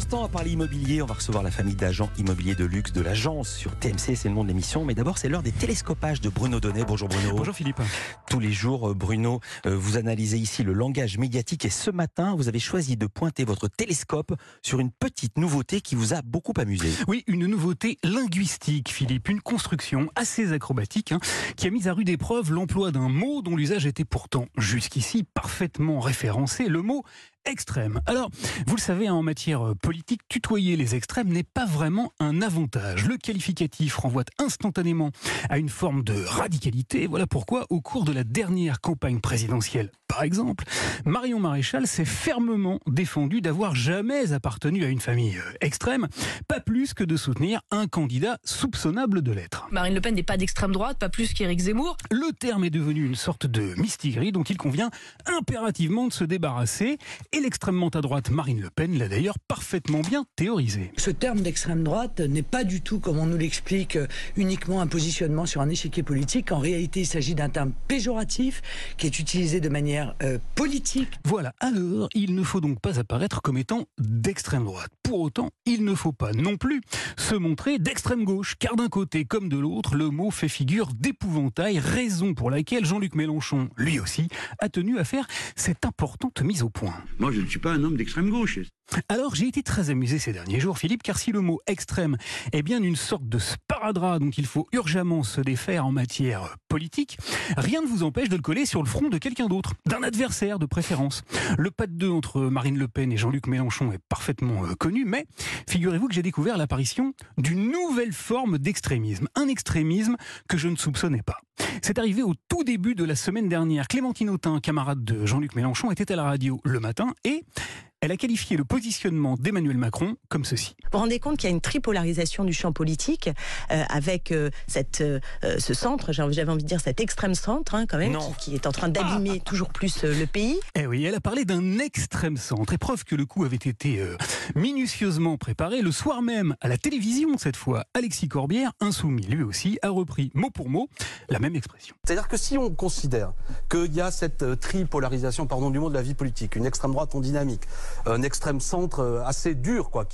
instant, à parler immobilier, on va recevoir la famille d'agents immobiliers de luxe de l'agence sur TMC, c'est le nom de l'émission. Mais d'abord, c'est l'heure des télescopages de Bruno Donnet. Bonjour Bruno. Bonjour Philippe. Tous les jours, euh, Bruno, euh, vous analysez ici le langage médiatique et ce matin, vous avez choisi de pointer votre télescope sur une petite nouveauté qui vous a beaucoup amusé. Oui, une nouveauté linguistique, Philippe, une construction assez acrobatique hein, qui a mis à rude épreuve l'emploi d'un mot dont l'usage était pourtant jusqu'ici parfaitement référencé, le mot extrême. Alors, vous le savez, hein, en matière euh, politique, tutoyer les extrêmes n'est pas vraiment un avantage. Le qualificatif renvoie instantanément à une forme de radicalité. Voilà pourquoi, au cours de la dernière campagne présidentielle, par exemple, Marion Maréchal s'est fermement défendue d'avoir jamais appartenu à une famille euh, extrême, pas plus que de soutenir un candidat soupçonnable de l'être. Marine Le Pen n'est pas d'extrême droite, pas plus qu'Éric Zemmour. Le terme est devenu une sorte de mistigris dont il convient impérativement de se débarrasser et l'extrêmement à droite Marine Le Pen l'a d'ailleurs parfaitement bien théorisé. Ce terme d'extrême droite n'est pas du tout, comme on nous l'explique, uniquement un positionnement sur un échiquier politique. En réalité, il s'agit d'un terme péjoratif qui est utilisé de manière euh, politique. Voilà, alors il ne faut donc pas apparaître comme étant d'extrême droite. Pour autant, il ne faut pas non plus se montrer d'extrême gauche, car d'un côté comme de l'autre, le mot fait figure d'épouvantail, raison pour laquelle Jean-Luc Mélenchon, lui aussi, a tenu à faire cette importante mise au point. Moi, je ne suis pas un homme d'extrême gauche. Alors j'ai été très amusé ces derniers jours, Philippe, car si le mot extrême est bien une sorte de sparadrap dont il faut urgemment se défaire en matière politique, rien ne vous empêche de le coller sur le front de quelqu'un d'autre, d'un adversaire de préférence. Le pas de deux entre Marine Le Pen et Jean-Luc Mélenchon est parfaitement euh, connu, mais figurez-vous que j'ai découvert l'apparition d'une nouvelle forme d'extrémisme, un extrémisme que je ne soupçonnais pas. C'est arrivé au tout début de la semaine dernière. Clémentine Autain, camarade de Jean-Luc Mélenchon, était à la radio le matin et elle a qualifié le positionnement d'Emmanuel Macron comme ceci. Vous vous rendez compte qu'il y a une tripolarisation du champ politique euh, avec euh, cette, euh, ce centre, j'avais envie de dire cet extrême centre hein, quand même, qui, qui, est en train d'abîmer toujours plus le pays. Eh oui, elle a parlé d'un extrême centre, et preuve que le coup avait été minutieusement préparé. Le soir même, à la télévision cette fois, Alexis Corbière, insoumis lui aussi, a repris mot pour mot la même expression. C'est-à-dire que si on considère qu'il y a cette tripolarisation, pardon du mot, de la vie politique, une extrême droite en dynamique, un extrême centre euh, assez dur, quoi.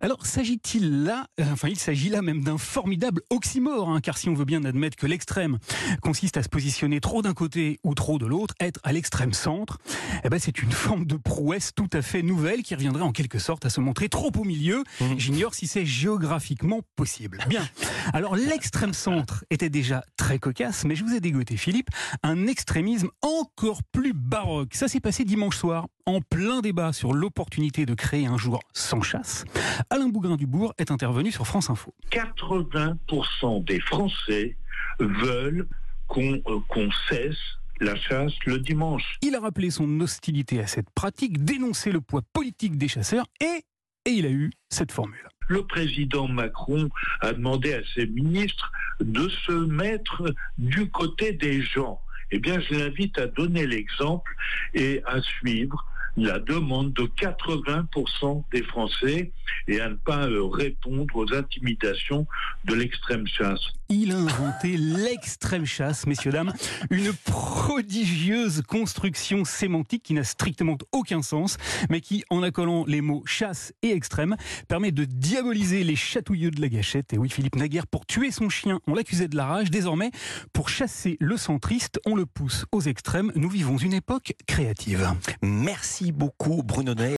Alors, s'agit-il là, euh, enfin, il s'agit là même d'un formidable oxymore, hein, car si on veut bien admettre que l'extrême consiste à se positionner trop d'un côté ou trop de l'autre, être à l'extrême centre, eh ben, c'est une forme de prouesse tout à fait nouvelle qui reviendrait en quelque sorte à se montrer trop au milieu. Mmh. J'ignore si c'est géographiquement possible. Bien. Alors, l'extrême centre était déjà très cocasse, mais je vous ai dégoté, Philippe, un extrémisme encore plus baroque. Ça s'est passé dimanche soir, en plein débat sur l'opportunité de créer un jour sans chasse. Alain Bougrain-Dubourg est intervenu sur France Info. 80% des Français veulent qu'on euh, cesse la chasse le dimanche. Il a rappelé son hostilité à cette pratique, dénoncé le poids politique des chasseurs et, et il a eu cette formule. Le président Macron a demandé à ses ministres de se mettre du côté des gens. Eh bien, je l'invite à donner l'exemple et à suivre la demande de 80% des Français et à ne pas euh, répondre aux intimidations de l'extrême chasse. Il a inventé l'extrême chasse, messieurs, dames, une prodigieuse construction sémantique qui n'a strictement aucun sens, mais qui, en accolant les mots chasse et extrême, permet de diaboliser les chatouilleux de la gâchette. Et oui, Philippe Naguère, pour tuer son chien, on l'accusait de la rage. Désormais, pour chasser le centriste, on le pousse aux extrêmes. Nous vivons une époque créative. Merci beaucoup Bruno Donnet.